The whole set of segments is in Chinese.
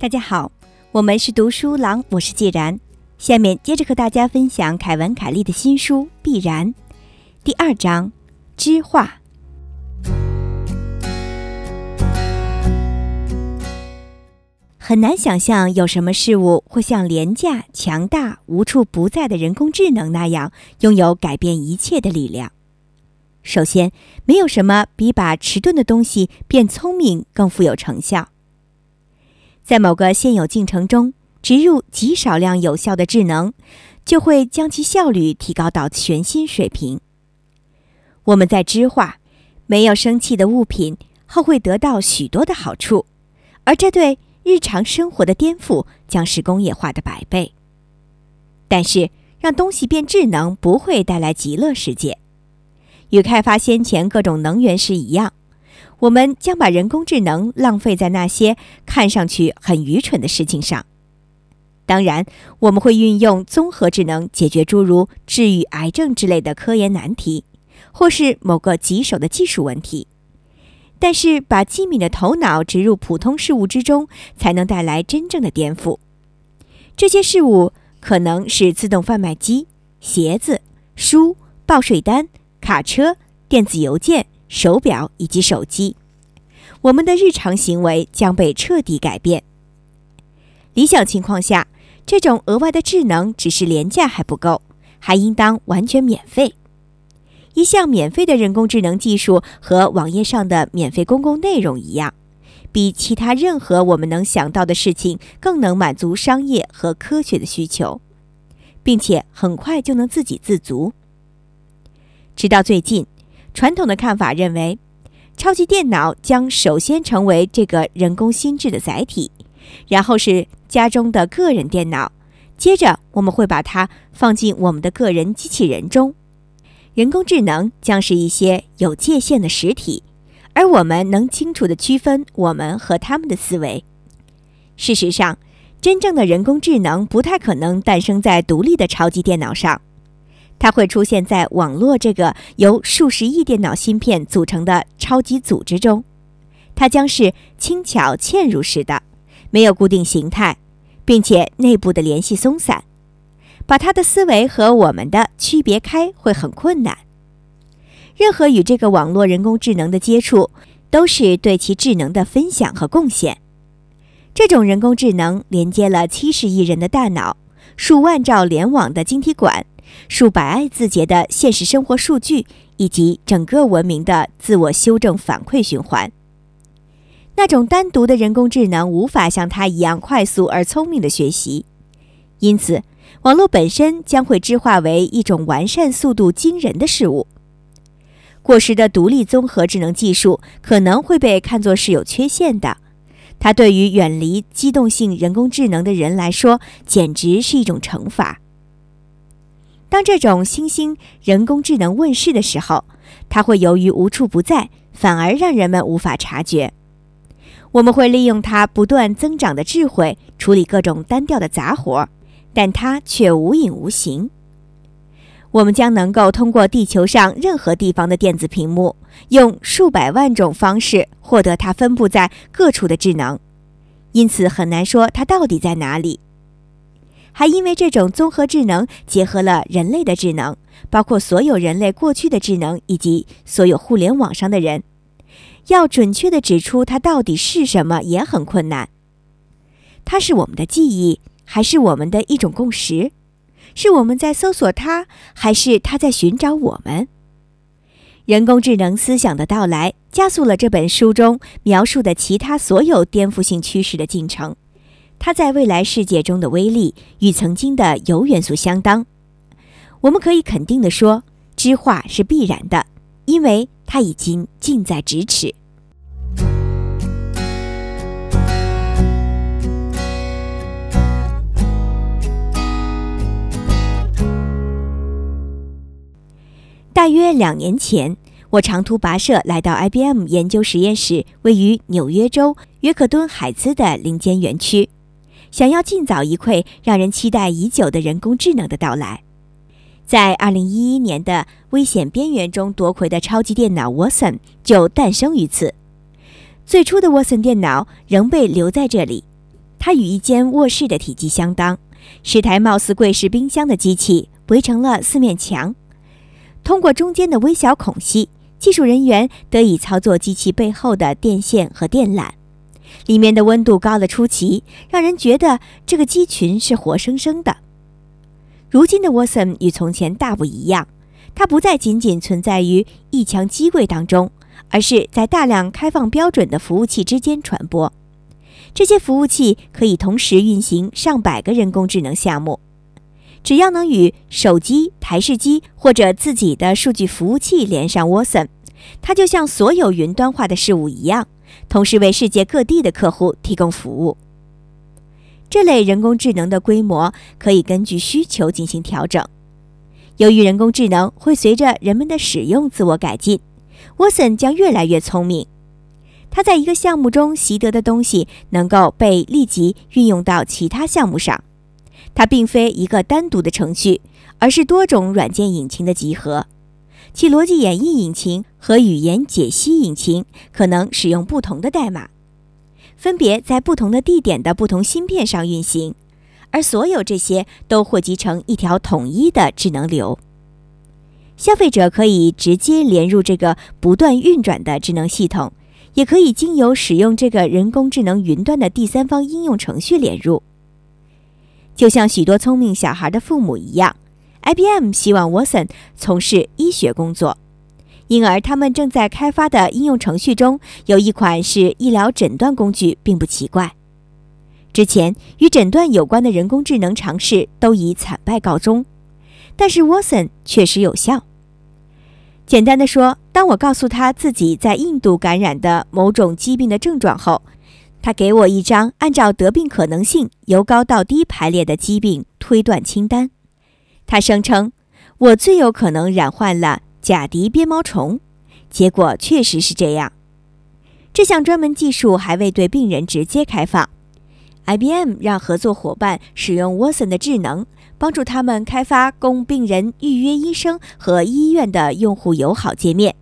大家好，我们是读书郎，我是既然。下面接着和大家分享凯文·凯利的新书《必然》第二章“知化”。很难想象有什么事物会像廉价、强大、无处不在的人工智能那样拥有改变一切的力量。首先，没有什么比把迟钝的东西变聪明更富有成效。在某个现有进程中植入极少量有效的智能，就会将其效率提高到全新水平。我们在知化没有生气的物品后会得到许多的好处，而这对日常生活的颠覆将是工业化的百倍。但是，让东西变智能不会带来极乐世界，与开发先前各种能源时一样。我们将把人工智能浪费在那些看上去很愚蠢的事情上。当然，我们会运用综合智能解决诸如治愈癌症之类的科研难题，或是某个棘手的技术问题。但是，把机敏的头脑植入普通事物之中，才能带来真正的颠覆。这些事物可能是自动贩卖机、鞋子、书、报税单、卡车、电子邮件。手表以及手机，我们的日常行为将被彻底改变。理想情况下，这种额外的智能只是廉价还不够，还应当完全免费。一项免费的人工智能技术和网页上的免费公共内容一样，比其他任何我们能想到的事情更能满足商业和科学的需求，并且很快就能自给自足。直到最近。传统的看法认为，超级电脑将首先成为这个人工心智的载体，然后是家中的个人电脑，接着我们会把它放进我们的个人机器人中。人工智能将是一些有界限的实体，而我们能清楚地区分我们和他们的思维。事实上，真正的人工智能不太可能诞生在独立的超级电脑上。它会出现在网络这个由数十亿电脑芯片组成的超级组织中，它将是轻巧嵌入式的，没有固定形态，并且内部的联系松散，把它的思维和我们的区别开会很困难。任何与这个网络人工智能的接触，都是对其智能的分享和贡献。这种人工智能连接了七十亿人的大脑，数万兆联网的晶体管。数百亿字节的现实生活数据，以及整个文明的自我修正反馈循环。那种单独的人工智能无法像它一样快速而聪明的学习，因此，网络本身将会知化为一种完善速度惊人的事物。过时的独立综合智能技术可能会被看作是有缺陷的，它对于远离机动性人工智能的人来说，简直是一种惩罚。当这种新兴人工智能问世的时候，它会由于无处不在，反而让人们无法察觉。我们会利用它不断增长的智慧处理各种单调的杂活，但它却无影无形。我们将能够通过地球上任何地方的电子屏幕，用数百万种方式获得它分布在各处的智能，因此很难说它到底在哪里。还因为这种综合智能结合了人类的智能，包括所有人类过去的智能以及所有互联网上的人，要准确地指出它到底是什么也很困难。它是我们的记忆，还是我们的一种共识？是我们在搜索它，还是它在寻找我们？人工智能思想的到来，加速了这本书中描述的其他所有颠覆性趋势的进程。它在未来世界中的威力与曾经的铀元素相当。我们可以肯定地说，知化是必然的，因为它已经近在咫尺。大约两年前，我长途跋涉来到 IBM 研究实验室，位于纽约州约克敦海兹的林间园区。想要尽早一窥让人期待已久的人工智能的到来，在2011年的危险边缘中夺魁的超级电脑 Watson 就诞生于此。最初的 Watson 电脑仍被留在这里，它与一间卧室的体积相当，是台貌似柜式冰箱的机器围成了四面墙。通过中间的微小孔隙，技术人员得以操作机器背后的电线和电缆。里面的温度高得出奇，让人觉得这个鸡群是活生生的。如今的沃森与从前大不一样，它不再仅仅存在于一墙机柜当中，而是在大量开放标准的服务器之间传播。这些服务器可以同时运行上百个人工智能项目。只要能与手机、台式机或者自己的数据服务器连上 Watson，它就像所有云端化的事物一样，同时为世界各地的客户提供服务。这类人工智能的规模可以根据需求进行调整。由于人工智能会随着人们的使用自我改进，Watson 将越来越聪明。它在一个项目中习得的东西能够被立即运用到其他项目上。它并非一个单独的程序，而是多种软件引擎的集合。其逻辑演绎引擎和语言解析引擎可能使用不同的代码，分别在不同的地点的不同芯片上运行，而所有这些都汇集成一条统一的智能流。消费者可以直接连入这个不断运转的智能系统，也可以经由使用这个人工智能云端的第三方应用程序连入。就像许多聪明小孩的父母一样，IBM 希望 Watson 从事医学工作，因而他们正在开发的应用程序中有一款是医疗诊断工具，并不奇怪。之前与诊断有关的人工智能尝试都以惨败告终，但是 Watson 确实有效。简单的说，当我告诉他自己在印度感染的某种疾病的症状后。他给我一张按照得病可能性由高到低排列的疾病推断清单。他声称我最有可能染患了甲迪鞭毛虫，结果确实是这样。这项专门技术还未对病人直接开放。IBM 让合作伙伴使用 Watson 的智能，帮助他们开发供病人预约医生和医院的用户友好界面。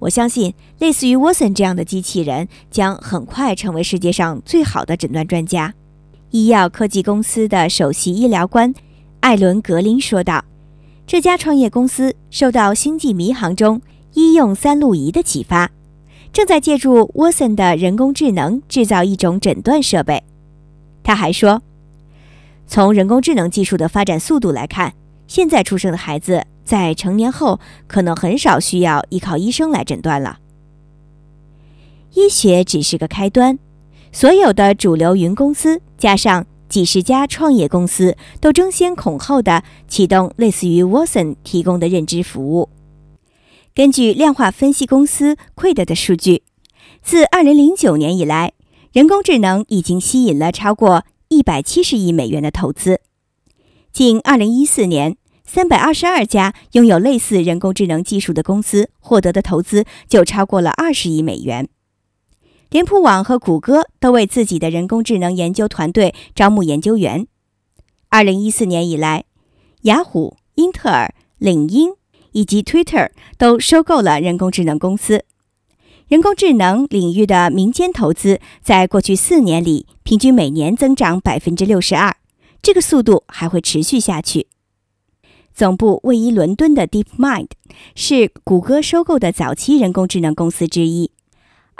我相信，类似于 Watson 这样的机器人将很快成为世界上最好的诊断专家。医药科技公司的首席医疗官艾伦·格林说道：“这家创业公司受到《星际迷航》中医用三路仪的启发，正在借助沃森的人工智能制造一种诊断设备。”他还说：“从人工智能技术的发展速度来看，现在出生的孩子。”在成年后，可能很少需要依靠医生来诊断了。医学只是个开端，所有的主流云公司加上几十家创业公司都争先恐后的启动类似于 Watson 提供的认知服务。根据量化分析公司 Quid 的数据，自2009年以来，人工智能已经吸引了超过170亿美元的投资。仅2014年。三百二十二家拥有类似人工智能技术的公司获得的投资就超过了二十亿美元。脸谱网和谷歌都为自己的人工智能研究团队招募研究员。二零一四年以来，雅虎、英特尔、领英以及 Twitter 都收购了人工智能公司。人工智能领域的民间投资在过去四年里平均每年增长百分之六十二，这个速度还会持续下去。总部位于伦敦的 DeepMind 是谷歌收购的早期人工智能公司之一。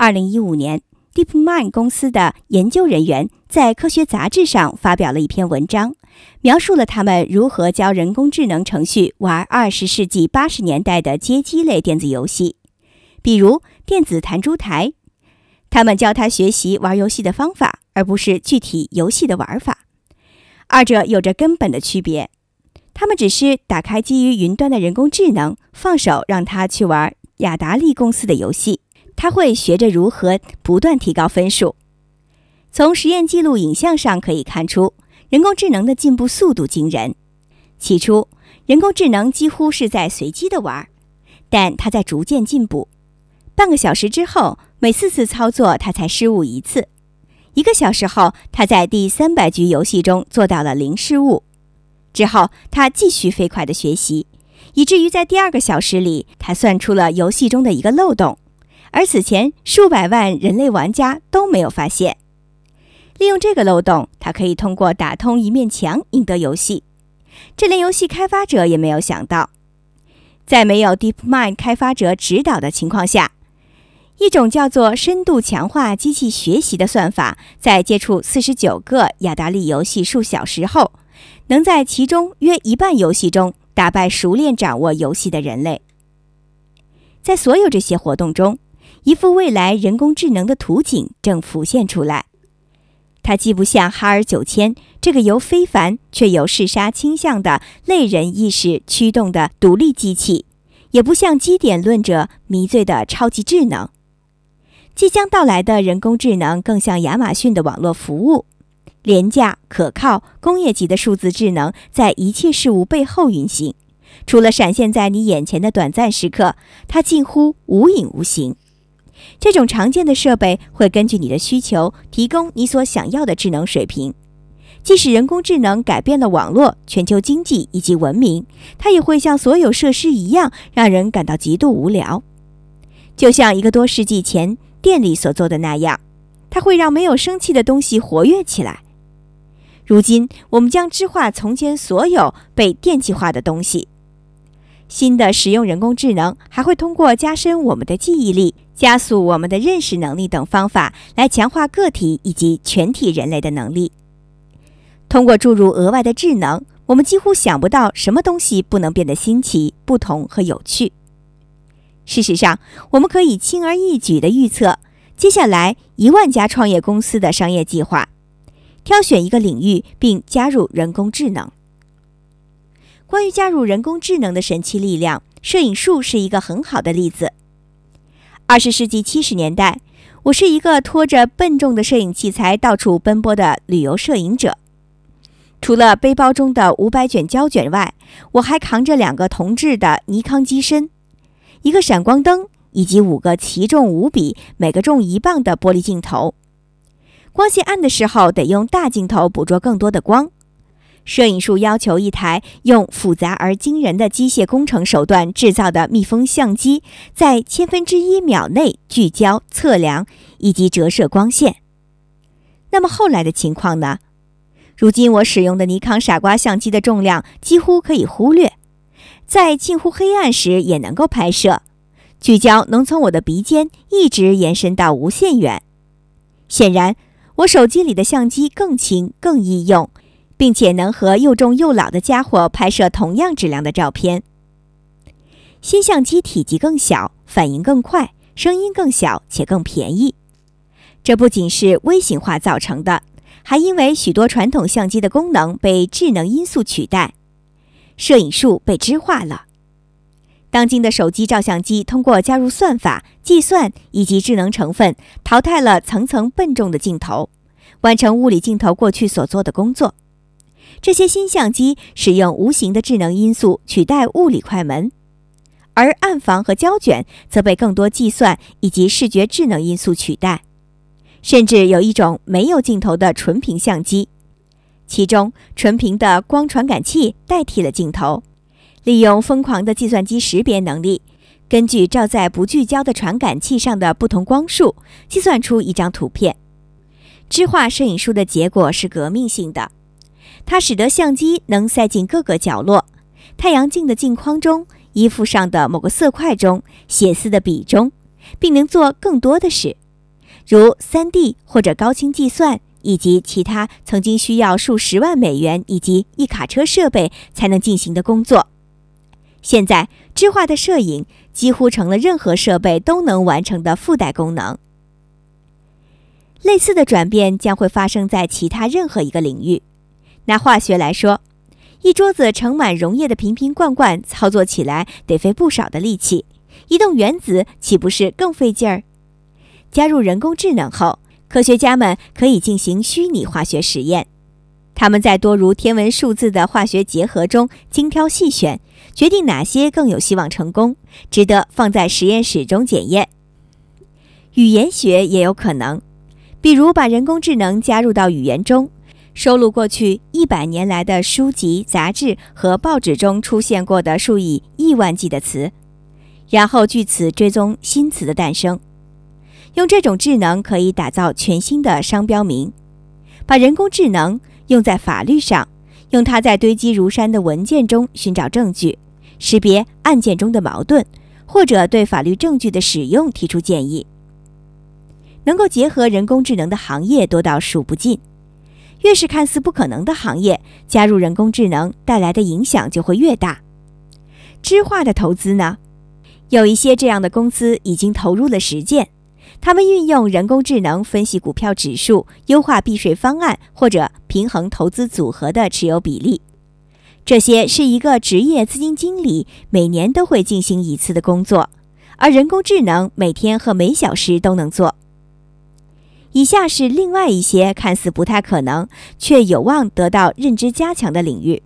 二零一五年，DeepMind 公司的研究人员在科学杂志上发表了一篇文章，描述了他们如何教人工智能程序玩二十世纪八十年代的街机类电子游戏，比如电子弹珠台。他们教他学习玩游戏的方法，而不是具体游戏的玩法。二者有着根本的区别。他们只是打开基于云端的人工智能，放手让他去玩雅达利公司的游戏，他会学着如何不断提高分数。从实验记录影像上可以看出，人工智能的进步速度惊人。起初，人工智能几乎是在随机的玩儿，但它在逐渐进步。半个小时之后，每四次操作它才失误一次；一个小时后，它在第三百局游戏中做到了零失误。之后，他继续飞快地学习，以至于在第二个小时里，他算出了游戏中的一个漏洞，而此前数百万人类玩家都没有发现。利用这个漏洞，它可以通过打通一面墙赢得游戏。这连游戏开发者也没有想到，在没有 DeepMind 开发者指导的情况下，一种叫做深度强化机器学习的算法，在接触四十九个雅达利游戏数小时后，能在其中约一半游戏中打败熟练掌握游戏的人类。在所有这些活动中，一幅未来人工智能的图景正浮现出来。它既不像哈尔九千这个由非凡却有嗜杀倾向的类人意识驱动的独立机器，也不像基点论者迷醉的超级智能。即将到来的人工智能更像亚马逊的网络服务，廉价、可靠、工业级的数字智能在一切事物背后运行。除了闪现在你眼前的短暂时刻，它近乎无影无形。这种常见的设备会根据你的需求提供你所想要的智能水平。即使人工智能改变了网络、全球经济以及文明，它也会像所有设施一样，让人感到极度无聊。就像一个多世纪前电力所做的那样，它会让没有生气的东西活跃起来。如今，我们将知化从前所有被电气化的东西。新的使用人工智能还会通过加深我们的记忆力、加速我们的认识能力等方法来强化个体以及全体人类的能力。通过注入额外的智能，我们几乎想不到什么东西不能变得新奇、不同和有趣。事实上，我们可以轻而易举地预测接下来一万家创业公司的商业计划，挑选一个领域并加入人工智能。关于加入人工智能的神奇力量，摄影术是一个很好的例子。二十世纪七十年代，我是一个拖着笨重的摄影器材到处奔波的旅游摄影者。除了背包中的五百卷胶卷外，我还扛着两个铜制的尼康机身、一个闪光灯以及五个奇重无比、每个重一磅的玻璃镜头。光线暗的时候，得用大镜头捕捉更多的光。摄影术要求一台用复杂而惊人的机械工程手段制造的密封相机，在千分之一秒内聚焦、测量以及折射光线。那么后来的情况呢？如今我使用的尼康傻瓜相机的重量几乎可以忽略，在近乎黑暗时也能够拍摄，聚焦能从我的鼻尖一直延伸到无限远。显然，我手机里的相机更轻、更易用。并且能和又重又老的家伙拍摄同样质量的照片。新相机体积更小，反应更快，声音更小且更便宜。这不仅是微型化造成的，还因为许多传统相机的功能被智能因素取代，摄影术被知化了。当今的手机照相机通过加入算法、计算以及智能成分，淘汰了层层笨重的镜头，完成物理镜头过去所做的工作。这些新相机使用无形的智能因素取代物理快门，而暗房和胶卷则被更多计算以及视觉智能因素取代。甚至有一种没有镜头的纯平相机，其中纯平的光传感器代替了镜头，利用疯狂的计算机识别能力，根据照在不聚焦的传感器上的不同光束，计算出一张图片。知画摄影术的结果是革命性的。它使得相机能塞进各个角落，太阳镜的镜框中、衣服上的某个色块中、写丝的笔中，并能做更多的事，如 3D 或者高清计算，以及其他曾经需要数十万美元以及一卡车设备才能进行的工作。现在，智化的摄影几乎成了任何设备都能完成的附带功能。类似的转变将会发生在其他任何一个领域。拿化学来说，一桌子盛满溶液的瓶瓶罐罐，操作起来得费不少的力气。移动原子岂不是更费劲儿？加入人工智能后，科学家们可以进行虚拟化学实验。他们在多如天文数字的化学结合中精挑细选，决定哪些更有希望成功，值得放在实验室中检验。语言学也有可能，比如把人工智能加入到语言中。收录过去一百年来的书籍、杂志和报纸中出现过的数以亿万计的词，然后据此追踪新词的诞生。用这种智能可以打造全新的商标名。把人工智能用在法律上，用它在堆积如山的文件中寻找证据，识别案件中的矛盾，或者对法律证据的使用提出建议。能够结合人工智能的行业多到数不尽，越是看似不可能的行业，加入人工智能带来的影响就会越大。知化的投资呢？有一些这样的公司已经投入了实践，他们运用人工智能分析股票指数，优化避税方案，或者平衡投资组合的持有比例。这些是一个职业基金经理每年都会进行一次的工作，而人工智能每天和每小时都能做。以下是另外一些看似不太可能，却有望得到认知加强的领域：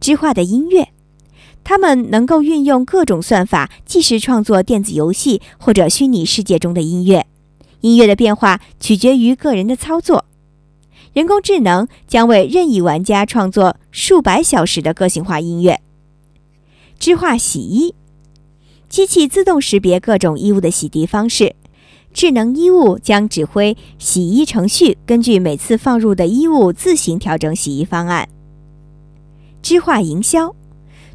知化的音乐。他们能够运用各种算法，即时创作电子游戏或者虚拟世界中的音乐。音乐的变化取决于个人的操作。人工智能将为任意玩家创作数百小时的个性化音乐。知化洗衣机器自动识别各种衣物的洗涤方式，智能衣物将指挥洗衣程序，根据每次放入的衣物自行调整洗衣方案。知化营销。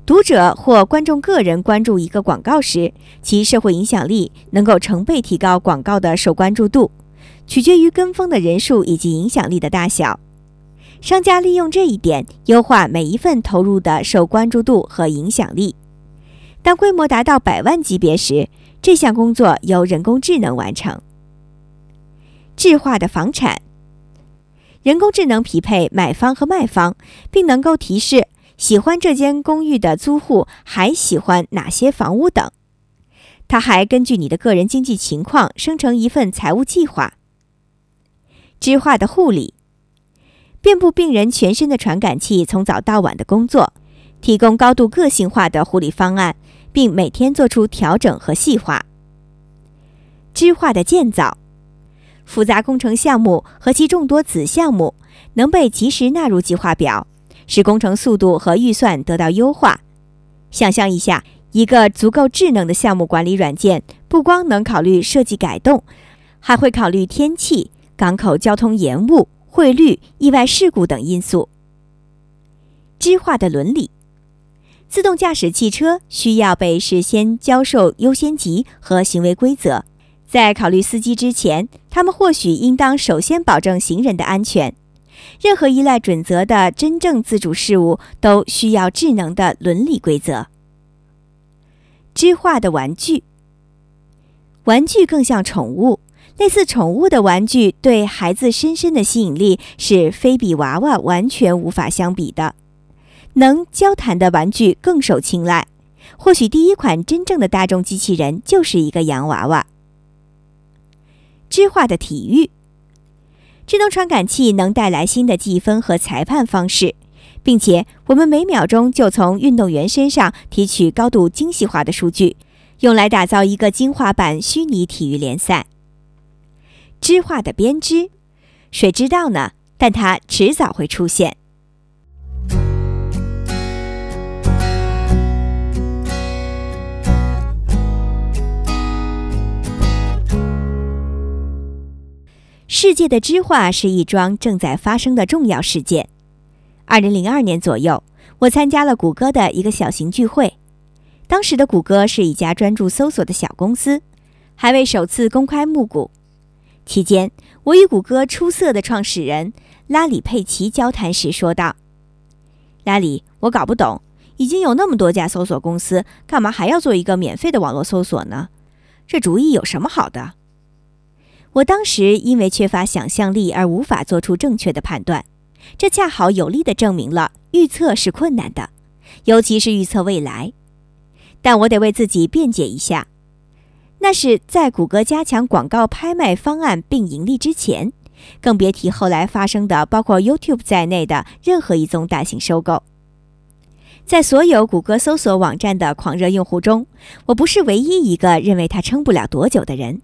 读者或观众个人关注一个广告时，其社会影响力能够成倍提高广告的受关注度，取决于跟风的人数以及影响力的大小。商家利用这一点优化每一份投入的受关注度和影响力。当规模达到百万级别时，这项工作由人工智能完成。智化的房产，人工智能匹配买方和卖方，并能够提示。喜欢这间公寓的租户还喜欢哪些房屋等？它还根据你的个人经济情况生成一份财务计划。知化的护理，遍布病人全身的传感器从早到晚的工作，提供高度个性化的护理方案，并每天做出调整和细化。知化的建造，复杂工程项目和其众多子项目能被及时纳入计划表。使工程速度和预算得到优化。想象一下，一个足够智能的项目管理软件，不光能考虑设计改动，还会考虑天气、港口交通延误、汇率、意外事故等因素。知化的伦理，自动驾驶汽车需要被事先教授优先级和行为规则，在考虑司机之前，他们或许应当首先保证行人的安全。任何依赖准则的真正自主事物都需要智能的伦理规则。知化的玩具，玩具更像宠物，类似宠物的玩具对孩子深深的吸引力是非比娃娃完全无法相比的。能交谈的玩具更受青睐，或许第一款真正的大众机器人就是一个洋娃娃。知化的体育。智能传感器能带来新的计分和裁判方式，并且我们每秒钟就从运动员身上提取高度精细化的数据，用来打造一个精华版虚拟体育联赛。知化的编织，谁知道呢？但它迟早会出现。世界的知化是一桩正在发生的重要事件。二零零二年左右，我参加了谷歌的一个小型聚会。当时的谷歌是一家专注搜索的小公司，还未首次公开募股。期间，我与谷歌出色的创始人拉里·佩奇交谈时说道：“拉里，我搞不懂，已经有那么多家搜索公司，干嘛还要做一个免费的网络搜索呢？这主意有什么好的？”我当时因为缺乏想象力而无法做出正确的判断，这恰好有力地证明了预测是困难的，尤其是预测未来。但我得为自己辩解一下，那是在谷歌加强广告拍卖方案并盈利之前，更别提后来发生的包括 YouTube 在内的任何一宗大型收购。在所有谷歌搜索网站的狂热用户中，我不是唯一一个认为它撑不了多久的人。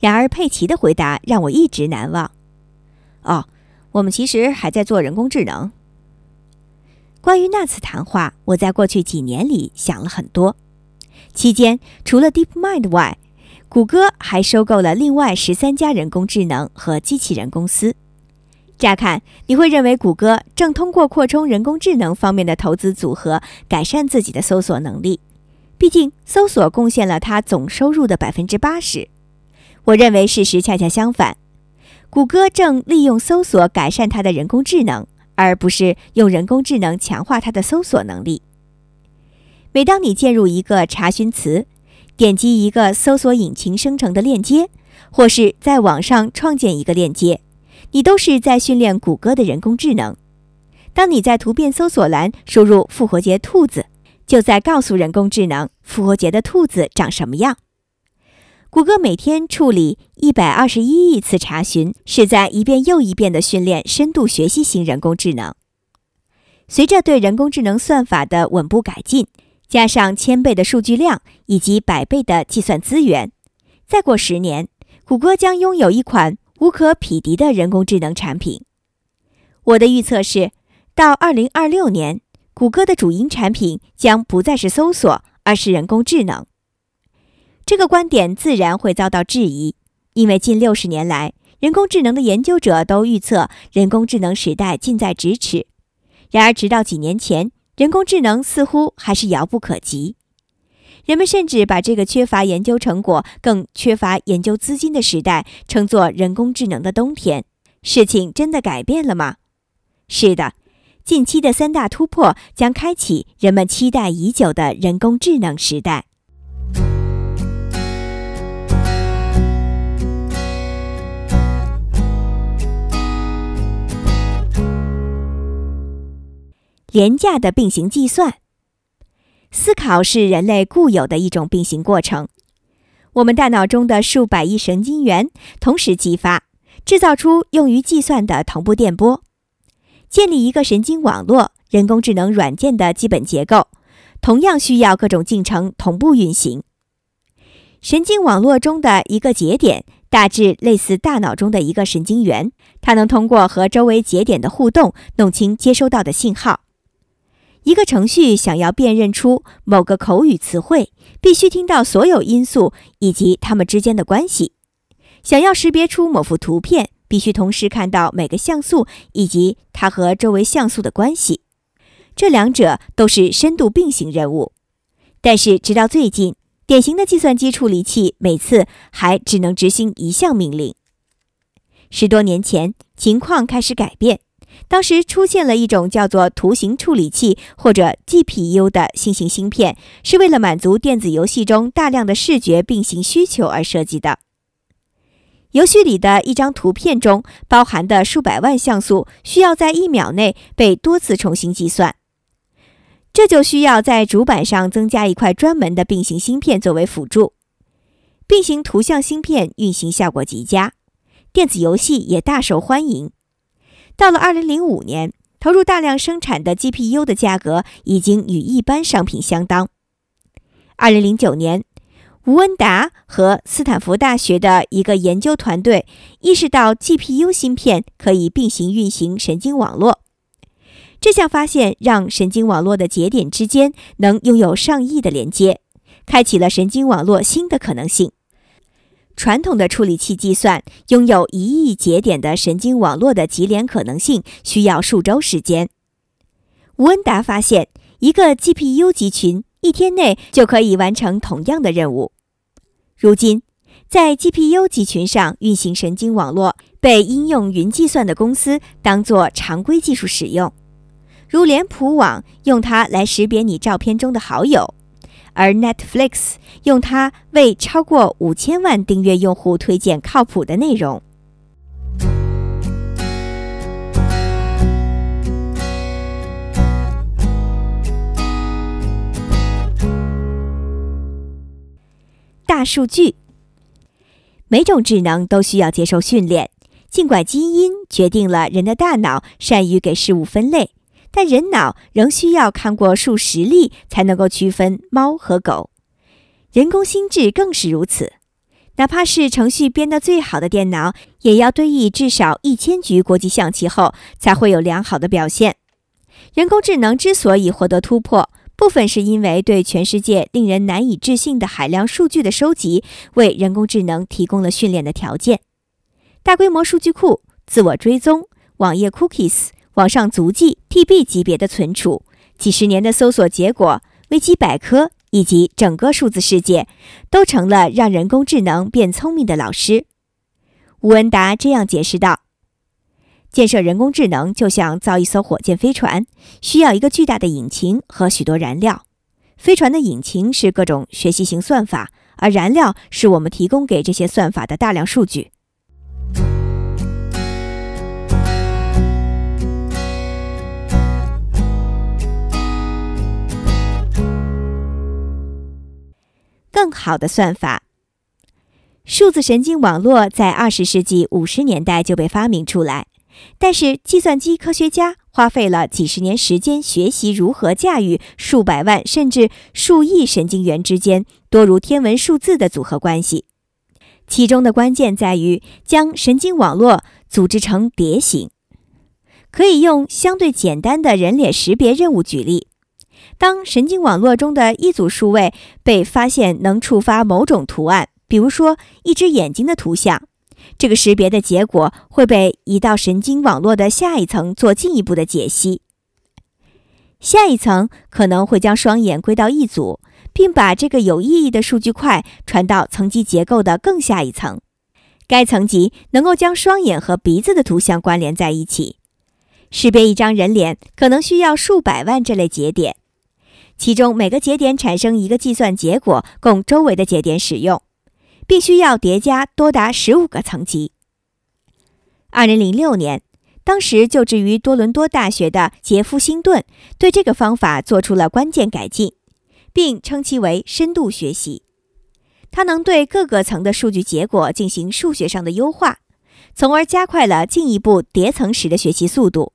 然而，佩奇的回答让我一直难忘。哦，我们其实还在做人工智能。关于那次谈话，我在过去几年里想了很多。期间，除了 DeepMind 外，谷歌还收购了另外十三家人工智能和机器人公司。乍看，你会认为谷歌正通过扩充人工智能方面的投资组合，改善自己的搜索能力。毕竟，搜索贡献了它总收入的百分之八十。我认为事实恰恰相反，谷歌正利用搜索改善它的人工智能，而不是用人工智能强化它的搜索能力。每当你进入一个查询词，点击一个搜索引擎生成的链接，或是在网上创建一个链接。你都是在训练谷歌的人工智能。当你在图片搜索栏输入“复活节兔子”，就在告诉人工智能复活节的兔子长什么样。谷歌每天处理一百二十一亿次查询，是在一遍又一遍地训练深度学习型人工智能。随着对人工智能算法的稳步改进，加上千倍的数据量以及百倍的计算资源，再过十年，谷歌将拥有一款。无可匹敌的人工智能产品。我的预测是，到二零二六年，谷歌的主营产品将不再是搜索，而是人工智能。这个观点自然会遭到质疑，因为近六十年来，人工智能的研究者都预测人工智能时代近在咫尺。然而，直到几年前，人工智能似乎还是遥不可及。人们甚至把这个缺乏研究成果、更缺乏研究资金的时代称作“人工智能的冬天”。事情真的改变了吗？是的，近期的三大突破将开启人们期待已久的人工智能时代。廉价的并行计算。思考是人类固有的一种并行过程。我们大脑中的数百亿神经元同时激发，制造出用于计算的同步电波。建立一个神经网络，人工智能软件的基本结构，同样需要各种进程同步运行。神经网络中的一个节点，大致类似大脑中的一个神经元，它能通过和周围节点的互动，弄清接收到的信号。一个程序想要辨认出某个口语词汇，必须听到所有因素以及它们之间的关系；想要识别出某幅图片，必须同时看到每个像素以及它和周围像素的关系。这两者都是深度并行任务。但是，直到最近，典型的计算机处理器每次还只能执行一项命令。十多年前，情况开始改变。当时出现了一种叫做图形处理器或者 GPU 的新型芯片，是为了满足电子游戏中大量的视觉并行需求而设计的。游戏里的一张图片中包含的数百万像素需要在一秒内被多次重新计算，这就需要在主板上增加一块专门的并行芯片作为辅助。并行图像芯片运行效果极佳，电子游戏也大受欢迎。到了二零零五年，投入大量生产的 GPU 的价格已经与一般商品相当。二零零九年，吴恩达和斯坦福大学的一个研究团队意识到 GPU 芯片可以并行运行神经网络。这项发现让神经网络的节点之间能拥有上亿的连接，开启了神经网络新的可能性。传统的处理器计算拥有一亿节点的神经网络的级联可能性需要数周时间。吴恩达发现，一个 GPU 集群一天内就可以完成同样的任务。如今，在 GPU 集群上运行神经网络被应用云计算的公司当作常规技术使用，如脸谱网用它来识别你照片中的好友。而 Netflix 用它为超过五千万订阅用户推荐靠谱的内容。大数据，每种智能都需要接受训练。尽管基因决定了人的大脑善于给事物分类。但人脑仍需要看过数十例才能够区分猫和狗，人工心智更是如此。哪怕是程序编得最好的电脑，也要对弈至少一千局国际象棋后才会有良好的表现。人工智能之所以获得突破，部分是因为对全世界令人难以置信的海量数据的收集，为人工智能提供了训练的条件。大规模数据库、自我追踪。网页 cookies、网上足迹 TB 级别的存储、几十年的搜索结果、维基百科以及整个数字世界，都成了让人工智能变聪明的老师。吴文达这样解释道：“建设人工智能就像造一艘火箭飞船，需要一个巨大的引擎和许多燃料。飞船的引擎是各种学习型算法，而燃料是我们提供给这些算法的大量数据。”更好的算法，数字神经网络在二十世纪五十年代就被发明出来，但是计算机科学家花费了几十年时间学习如何驾驭数百万甚至数亿神经元之间多如天文数字的组合关系。其中的关键在于将神经网络组织成蝶形。可以用相对简单的人脸识别任务举例。当神经网络中的一组数位被发现能触发某种图案，比如说一只眼睛的图像，这个识别的结果会被移到神经网络的下一层做进一步的解析。下一层可能会将双眼归到一组，并把这个有意义的数据块传到层级结构的更下一层。该层级能够将双眼和鼻子的图像关联在一起。识别一张人脸可能需要数百万这类节点。其中每个节点产生一个计算结果，供周围的节点使用，必须要叠加多达十五个层级。二零零六年，当时就职于多伦多大学的杰夫·辛顿对这个方法做出了关键改进，并称其为深度学习。它能对各个层的数据结果进行数学上的优化，从而加快了进一步叠层时的学习速度。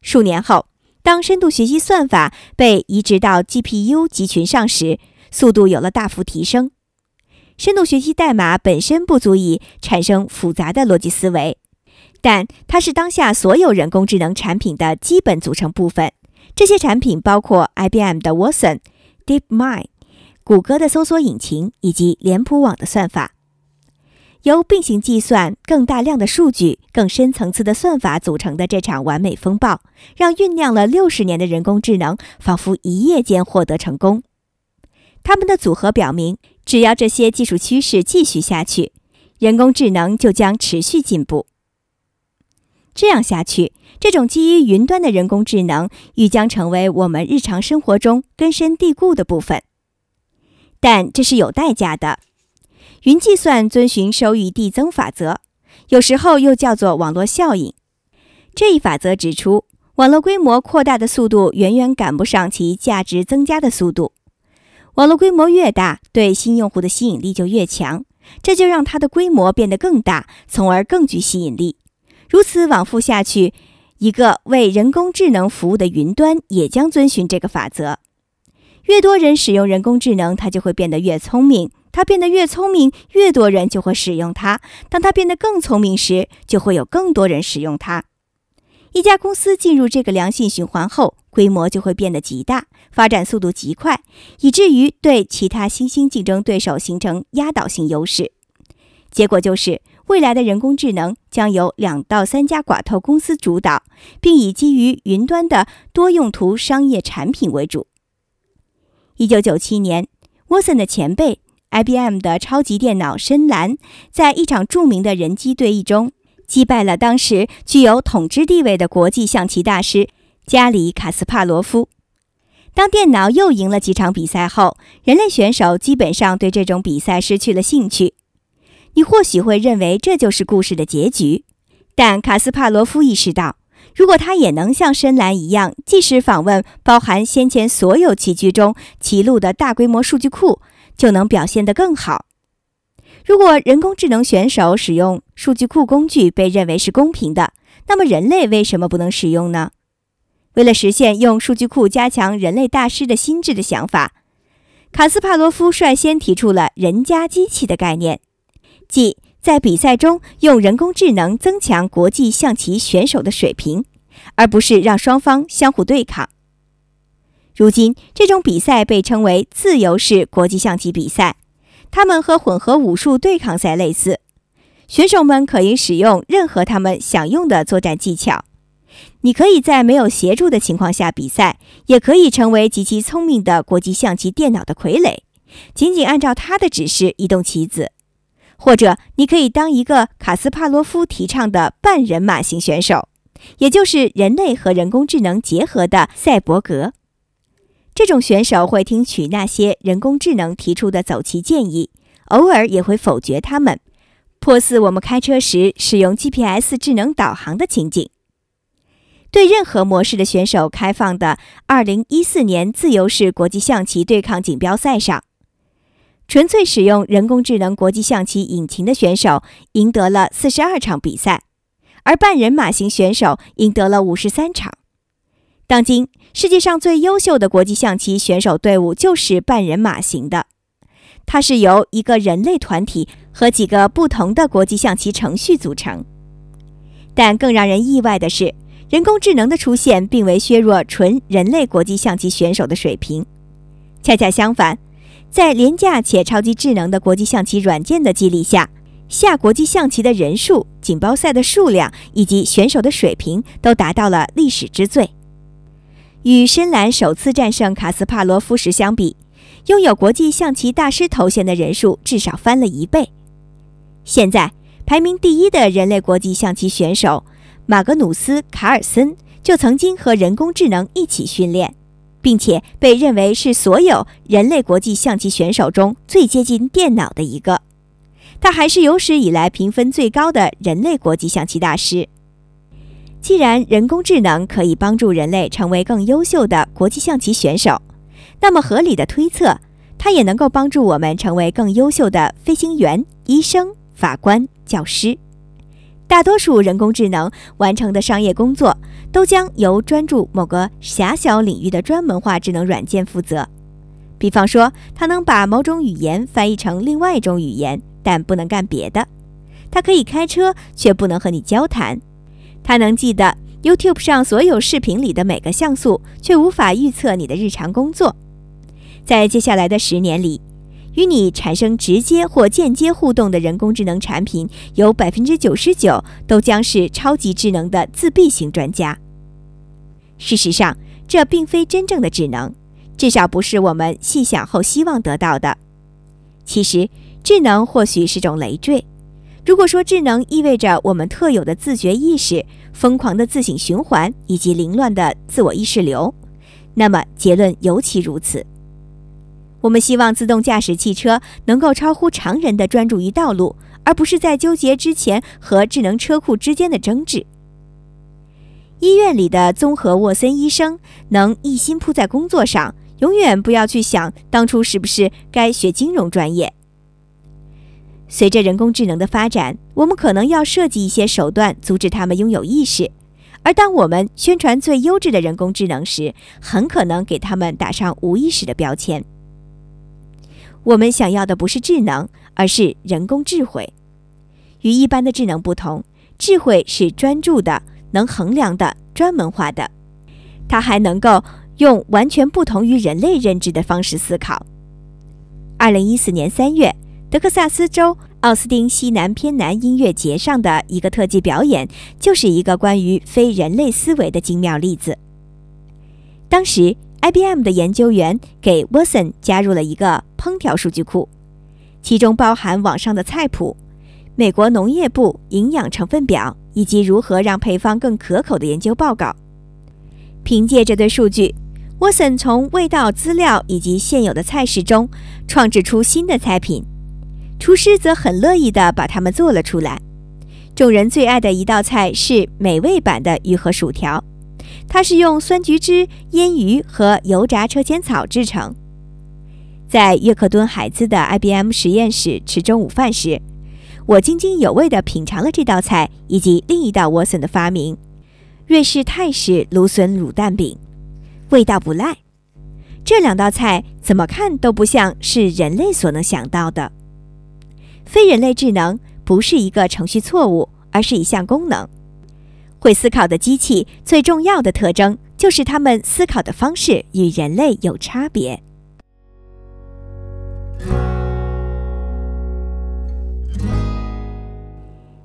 数年后。当深度学习算法被移植到 GPU 集群上时，速度有了大幅提升。深度学习代码本身不足以产生复杂的逻辑思维，但它是当下所有人工智能产品的基本组成部分。这些产品包括 IBM 的 Watson、DeepMind、谷歌的搜索引擎以及脸谱网的算法。由并行计算、更大量的数据、更深层次的算法组成的这场完美风暴，让酝酿了六十年的人工智能仿佛一夜间获得成功。他们的组合表明，只要这些技术趋势继续下去，人工智能就将持续进步。这样下去，这种基于云端的人工智能欲将成为我们日常生活中根深蒂固的部分。但这是有代价的。云计算遵循收益递增法则，有时候又叫做网络效应。这一法则指出，网络规模扩大的速度远远赶不上其价值增加的速度。网络规模越大，对新用户的吸引力就越强，这就让它的规模变得更大，从而更具吸引力。如此往复下去，一个为人工智能服务的云端也将遵循这个法则。越多人使用人工智能，它就会变得越聪明。它变得越聪明，越多人就会使用它。当它变得更聪明时，就会有更多人使用它。一家公司进入这个良性循环后，规模就会变得极大，发展速度极快，以至于对其他新兴竞争对手形成压倒性优势。结果就是，未来的人工智能将由两到三家寡头公司主导，并以基于云端的多用途商业产品为主。一九九七年，沃森的前辈。IBM 的超级电脑深蓝在一场著名的人机对弈中击败了当时具有统治地位的国际象棋大师加里·卡斯帕罗夫。当电脑又赢了几场比赛后，人类选手基本上对这种比赛失去了兴趣。你或许会认为这就是故事的结局，但卡斯帕罗夫意识到，如果他也能像深蓝一样，即使访问包含先前所有棋局中棋路的大规模数据库。就能表现得更好。如果人工智能选手使用数据库工具被认为是公平的，那么人类为什么不能使用呢？为了实现用数据库加强人类大师的心智的想法，卡斯帕罗夫率先提出了“人加机器”的概念，即在比赛中用人工智能增强国际象棋选手的水平，而不是让双方相互对抗。如今，这种比赛被称为自由式国际象棋比赛，它们和混合武术对抗赛类似。选手们可以使用任何他们想用的作战技巧。你可以在没有协助的情况下比赛，也可以成为极其聪明的国际象棋电脑的傀儡，仅仅按照他的指示移动棋子。或者，你可以当一个卡斯帕罗夫提倡的半人马型选手，也就是人类和人工智能结合的赛博格。这种选手会听取那些人工智能提出的走棋建议，偶尔也会否决他们，颇似我们开车时使用 GPS 智能导航的情景。对任何模式的选手开放的2014年自由式国际象棋对抗锦标赛上。纯粹使用人工智能国际象棋引擎的选手赢得了四十二场比赛，而半人马型选手赢得了五十三场。当今世界上最优秀的国际象棋选手队伍就是半人马型的，它是由一个人类团体和几个不同的国际象棋程序组成。但更让人意外的是，人工智能的出现并未削弱纯人类国际象棋选手的水平，恰恰相反。在廉价且超级智能的国际象棋软件的激励下，下国际象棋的人数、锦标赛的数量以及选手的水平都达到了历史之最。与深蓝首次战胜卡斯帕罗夫时相比，拥有国际象棋大师头衔的人数至少翻了一倍。现在排名第一的人类国际象棋选手马格努斯·卡尔森就曾经和人工智能一起训练。并且被认为是所有人类国际象棋选手中最接近电脑的一个，他还是有史以来评分最高的人类国际象棋大师。既然人工智能可以帮助人类成为更优秀的国际象棋选手，那么合理的推测，它也能够帮助我们成为更优秀的飞行员、医生、法官、教师。大多数人工智能完成的商业工作，都将由专注某个狭小领域的专门化智能软件负责。比方说，它能把某种语言翻译成另外一种语言，但不能干别的。它可以开车，却不能和你交谈。它能记得 YouTube 上所有视频里的每个像素，却无法预测你的日常工作。在接下来的十年里。与你产生直接或间接互动的人工智能产品，有百分之九十九都将是超级智能的自闭型专家。事实上，这并非真正的智能，至少不是我们细想后希望得到的。其实，智能或许是种累赘。如果说智能意味着我们特有的自觉意识、疯狂的自省循环以及凌乱的自我意识流，那么结论尤其如此。我们希望自动驾驶汽车能够超乎常人的专注于道路，而不是在纠结之前和智能车库之间的争执。医院里的综合沃森医生能一心扑在工作上，永远不要去想当初是不是该学金融专业。随着人工智能的发展，我们可能要设计一些手段阻止他们拥有意识，而当我们宣传最优质的人工智能时，很可能给他们打上无意识的标签。我们想要的不是智能，而是人工智慧。与一般的智能不同，智慧是专注的、能衡量的、专门化的。它还能够用完全不同于人类认知的方式思考。二零一四年三月，德克萨斯州奥斯汀西南偏南音乐节上的一个特技表演，就是一个关于非人类思维的精妙例子。当时。IBM 的研究员给 Watson 加入了一个烹调数据库，其中包含网上的菜谱、美国农业部营养成分表以及如何让配方更可口的研究报告。凭借这堆数据，Watson 从味道资料以及现有的菜式中创制出新的菜品，厨师则很乐意地把它们做了出来。众人最爱的一道菜是美味版的鱼和薯条。它是用酸橘汁、腌鱼和油炸车前草制成。在约克敦海兹的 IBM 实验室吃中午饭时，我津津有味地品尝了这道菜以及另一道沃森的发明——瑞士泰式芦笋卤蛋饼，味道不赖。这两道菜怎么看都不像是人类所能想到的。非人类智能不是一个程序错误，而是一项功能。会思考的机器最重要的特征就是它们思考的方式与人类有差别。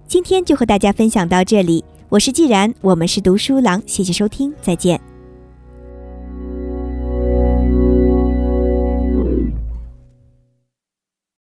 今天就和大家分享到这里，我是既然，我们是读书郎，谢谢收听，再见。